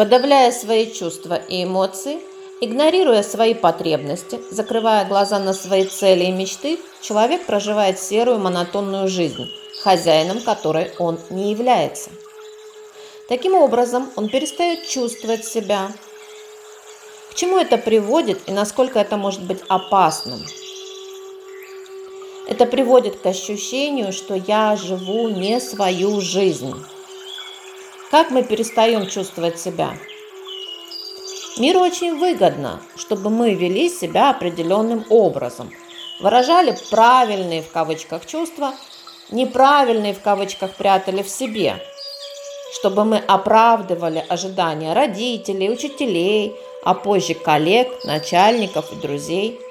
Подавляя свои чувства и эмоции, игнорируя свои потребности, закрывая глаза на свои цели и мечты, человек проживает серую монотонную жизнь, хозяином которой он не является. Таким образом, он перестает чувствовать себя. К чему это приводит и насколько это может быть опасным? Это приводит к ощущению, что я живу не свою жизнь. Как мы перестаем чувствовать себя? Миру очень выгодно, чтобы мы вели себя определенным образом, выражали правильные в кавычках чувства, неправильные в кавычках прятали в себе, чтобы мы оправдывали ожидания родителей, учителей, а позже коллег, начальников и друзей –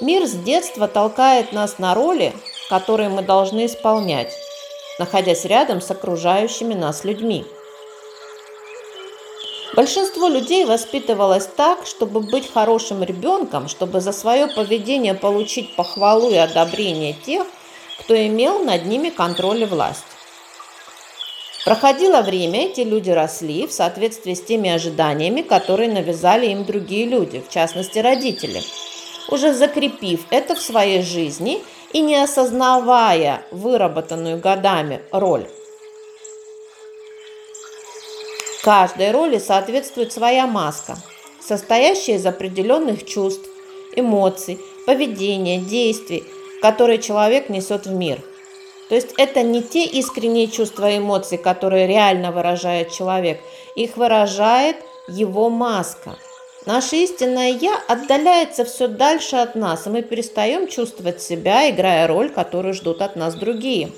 Мир с детства толкает нас на роли, которые мы должны исполнять, находясь рядом с окружающими нас людьми. Большинство людей воспитывалось так, чтобы быть хорошим ребенком, чтобы за свое поведение получить похвалу и одобрение тех, кто имел над ними контроль и власть. Проходило время, эти люди росли в соответствии с теми ожиданиями, которые навязали им другие люди, в частности родители – уже закрепив это в своей жизни и не осознавая выработанную годами роль. Каждой роли соответствует своя маска, состоящая из определенных чувств, эмоций, поведения, действий, которые человек несет в мир. То есть это не те искренние чувства и эмоции, которые реально выражает человек, их выражает его маска – Наше истинное «я» отдаляется все дальше от нас, и мы перестаем чувствовать себя, играя роль, которую ждут от нас другие.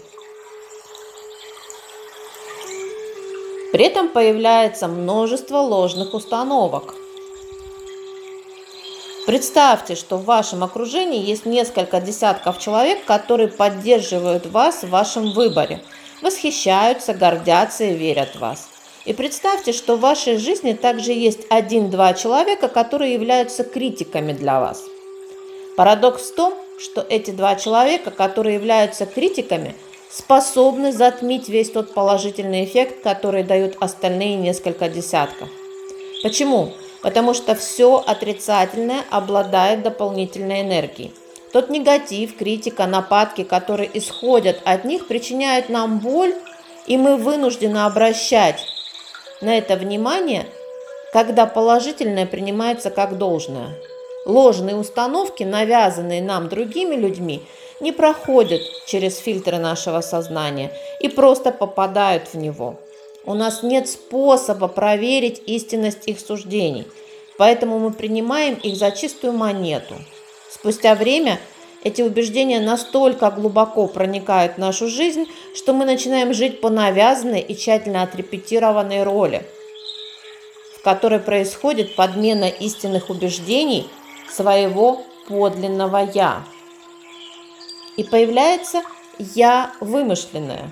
При этом появляется множество ложных установок. Представьте, что в вашем окружении есть несколько десятков человек, которые поддерживают вас в вашем выборе, восхищаются, гордятся и верят в вас – и представьте, что в вашей жизни также есть один-два человека, которые являются критиками для вас. Парадокс в том, что эти два человека, которые являются критиками, способны затмить весь тот положительный эффект, который дают остальные несколько десятков. Почему? Потому что все отрицательное обладает дополнительной энергией. Тот негатив, критика, нападки, которые исходят от них, причиняют нам боль, и мы вынуждены обращать на это внимание, когда положительное принимается как должное. Ложные установки, навязанные нам другими людьми, не проходят через фильтры нашего сознания и просто попадают в него. У нас нет способа проверить истинность их суждений, поэтому мы принимаем их за чистую монету. Спустя время эти убеждения настолько глубоко проникают в нашу жизнь, что мы начинаем жить по навязанной и тщательно отрепетированной роли, в которой происходит подмена истинных убеждений своего подлинного «я». И появляется «я вымышленное».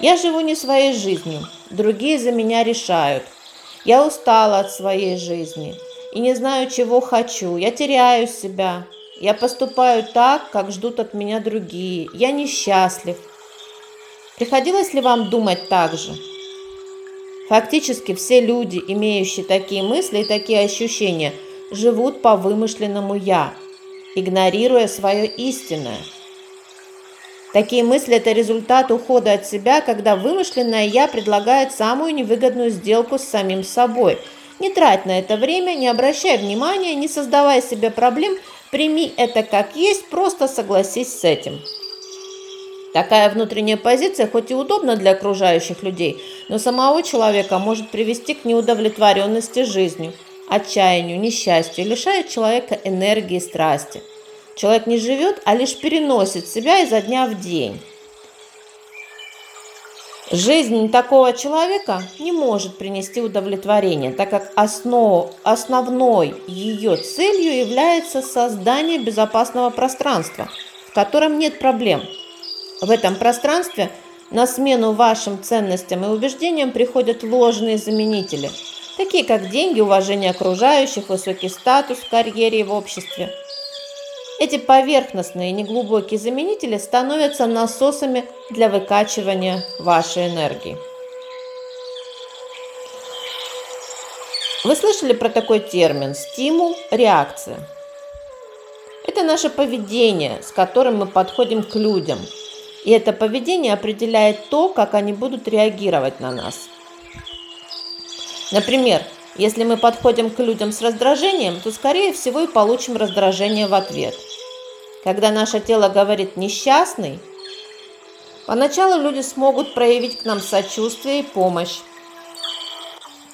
Я живу не своей жизнью, другие за меня решают. Я устала от своей жизни и не знаю, чего хочу. Я теряю себя, я поступаю так, как ждут от меня другие. Я несчастлив. Приходилось ли вам думать так же? Фактически все люди, имеющие такие мысли и такие ощущения, живут по вымышленному «я», игнорируя свое истинное. Такие мысли – это результат ухода от себя, когда вымышленное «я» предлагает самую невыгодную сделку с самим собой. Не трать на это время, не обращай внимания, не создавай себе проблем – Прими это как есть, просто согласись с этим. Такая внутренняя позиция хоть и удобна для окружающих людей, но самого человека может привести к неудовлетворенности жизнью, отчаянию, несчастью, лишает человека энергии и страсти. Человек не живет, а лишь переносит себя изо дня в день. Жизнь такого человека не может принести удовлетворение, так как основ, основной ее целью является создание безопасного пространства, в котором нет проблем. В этом пространстве на смену вашим ценностям и убеждениям приходят ложные заменители, такие как деньги, уважение окружающих, высокий статус в карьере и в обществе – эти поверхностные неглубокие заменители становятся насосами для выкачивания вашей энергии. Вы слышали про такой термин стимул, реакция? Это наше поведение, с которым мы подходим к людям. И это поведение определяет то, как они будут реагировать на нас. Например, если мы подходим к людям с раздражением, то скорее всего и получим раздражение в ответ. Когда наше тело говорит «несчастный», поначалу люди смогут проявить к нам сочувствие и помощь,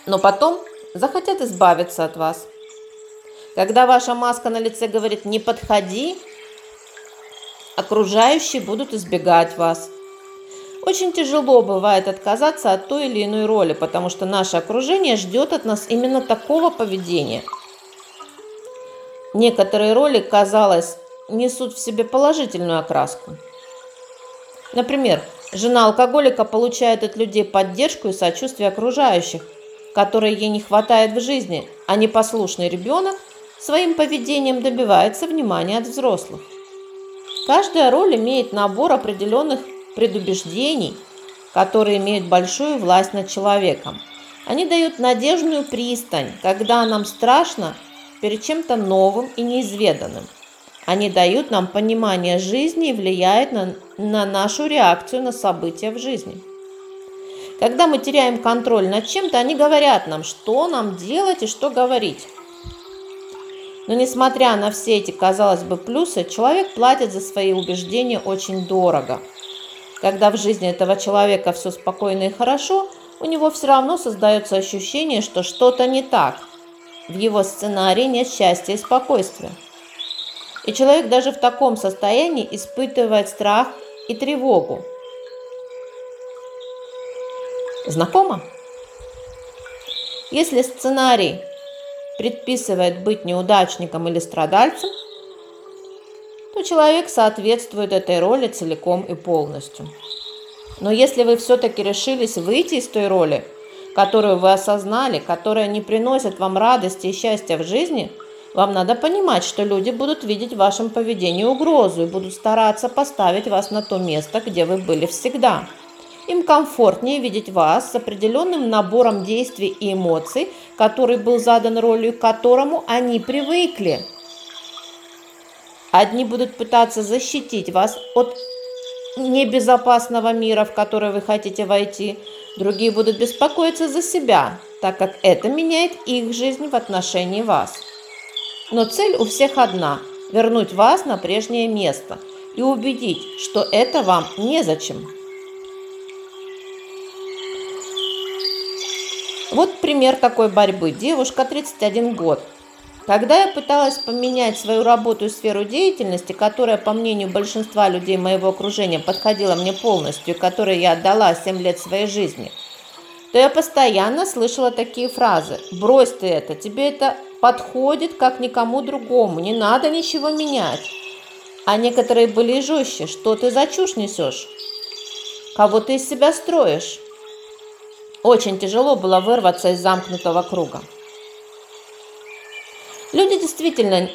но потом захотят избавиться от вас. Когда ваша маска на лице говорит «не подходи», окружающие будут избегать вас – очень тяжело бывает отказаться от той или иной роли, потому что наше окружение ждет от нас именно такого поведения. Некоторые роли, казалось, несут в себе положительную окраску. Например, жена алкоголика получает от людей поддержку и сочувствие окружающих, которой ей не хватает в жизни, а непослушный ребенок своим поведением добивается внимания от взрослых. Каждая роль имеет набор определенных предубеждений, которые имеют большую власть над человеком. Они дают надежную пристань, когда нам страшно перед чем-то новым и неизведанным. Они дают нам понимание жизни и влияют на, на нашу реакцию на события в жизни. Когда мы теряем контроль над чем-то, они говорят нам, что нам делать и что говорить. Но несмотря на все эти, казалось бы, плюсы, человек платит за свои убеждения очень дорого – когда в жизни этого человека все спокойно и хорошо, у него все равно создается ощущение, что что-то не так. В его сценарии нет счастья и спокойствия. И человек даже в таком состоянии испытывает страх и тревогу. Знакомо? Если сценарий предписывает быть неудачником или страдальцем, человек соответствует этой роли целиком и полностью. Но если вы все-таки решились выйти из той роли, которую вы осознали, которая не приносит вам радости и счастья в жизни, вам надо понимать, что люди будут видеть в вашем поведении угрозу и будут стараться поставить вас на то место, где вы были всегда. Им комфортнее видеть вас с определенным набором действий и эмоций, который был задан ролью, к которому они привыкли – Одни будут пытаться защитить вас от небезопасного мира, в который вы хотите войти. Другие будут беспокоиться за себя, так как это меняет их жизнь в отношении вас. Но цель у всех одна – вернуть вас на прежнее место и убедить, что это вам незачем. Вот пример такой борьбы. Девушка 31 год – когда я пыталась поменять свою работу и сферу деятельности, которая, по мнению большинства людей моего окружения, подходила мне полностью, которой я отдала 7 лет своей жизни, то я постоянно слышала такие фразы. «Брось ты это, тебе это подходит как никому другому, не надо ничего менять». А некоторые были и жестче. «Что ты за чушь несешь? Кого ты из себя строишь?» Очень тяжело было вырваться из замкнутого круга. Люди действительно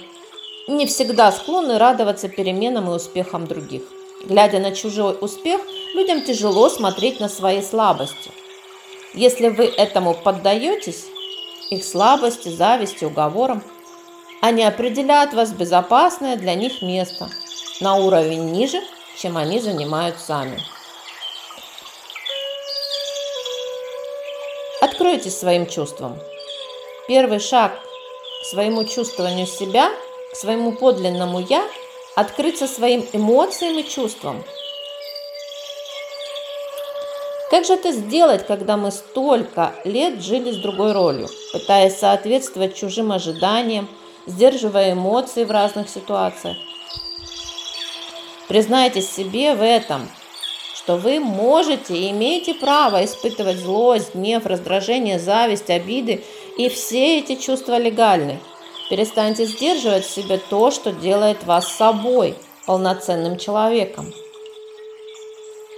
не всегда склонны радоваться переменам и успехам других. Глядя на чужой успех, людям тяжело смотреть на свои слабости. Если вы этому поддаетесь, их слабости, зависти, уговорам, они определяют вас безопасное для них место на уровень ниже, чем они занимают сами. Откройтесь своим чувствам. Первый шаг своему чувствованию себя, к своему подлинному «я», открыться своим эмоциям и чувствам. Как же это сделать, когда мы столько лет жили с другой ролью, пытаясь соответствовать чужим ожиданиям, сдерживая эмоции в разных ситуациях? Признайтесь себе в этом, что вы можете и имеете право испытывать злость, гнев, раздражение, зависть, обиды и все эти чувства легальны. Перестаньте сдерживать в себе то, что делает вас собой, полноценным человеком.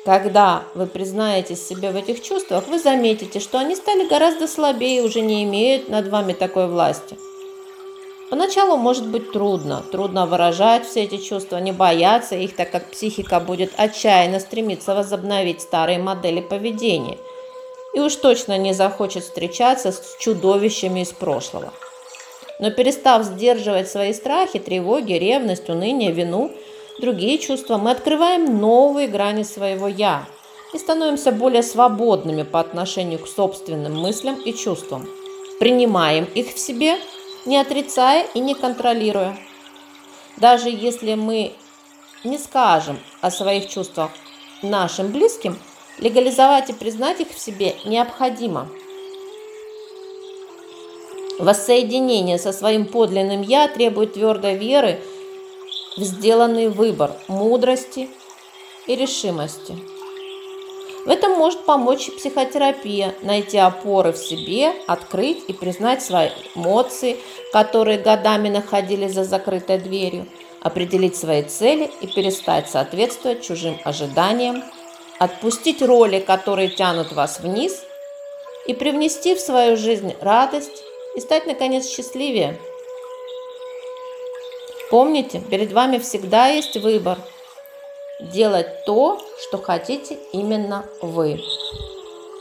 Когда вы признаетесь себе в этих чувствах, вы заметите, что они стали гораздо слабее и уже не имеют над вами такой власти. Поначалу может быть трудно, трудно выражать все эти чувства, не бояться их, так как психика будет отчаянно стремиться возобновить старые модели поведения – и уж точно не захочет встречаться с чудовищами из прошлого. Но перестав сдерживать свои страхи, тревоги, ревность, уныние, вину, другие чувства, мы открываем новые грани своего «я» и становимся более свободными по отношению к собственным мыслям и чувствам. Принимаем их в себе, не отрицая и не контролируя. Даже если мы не скажем о своих чувствах нашим близким, легализовать и признать их в себе необходимо. Воссоединение со своим подлинным «я» требует твердой веры в сделанный выбор, мудрости и решимости. В этом может помочь психотерапия, найти опоры в себе, открыть и признать свои эмоции, которые годами находились за закрытой дверью, определить свои цели и перестать соответствовать чужим ожиданиям, отпустить роли, которые тянут вас вниз, и привнести в свою жизнь радость и стать, наконец, счастливее. Помните, перед вами всегда есть выбор – делать то, что хотите именно вы.